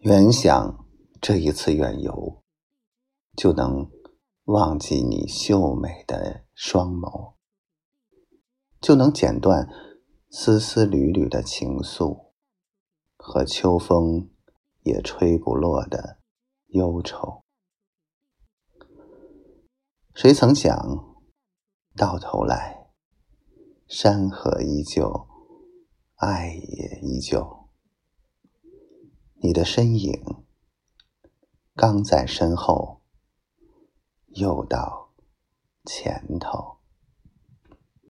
原想这一次远游，就能忘记你秀美的双眸，就能剪断丝丝缕缕的情愫和秋风也吹不落的忧愁。谁曾想，到头来，山河依旧，爱也依旧。你的身影，刚在身后，又到前头。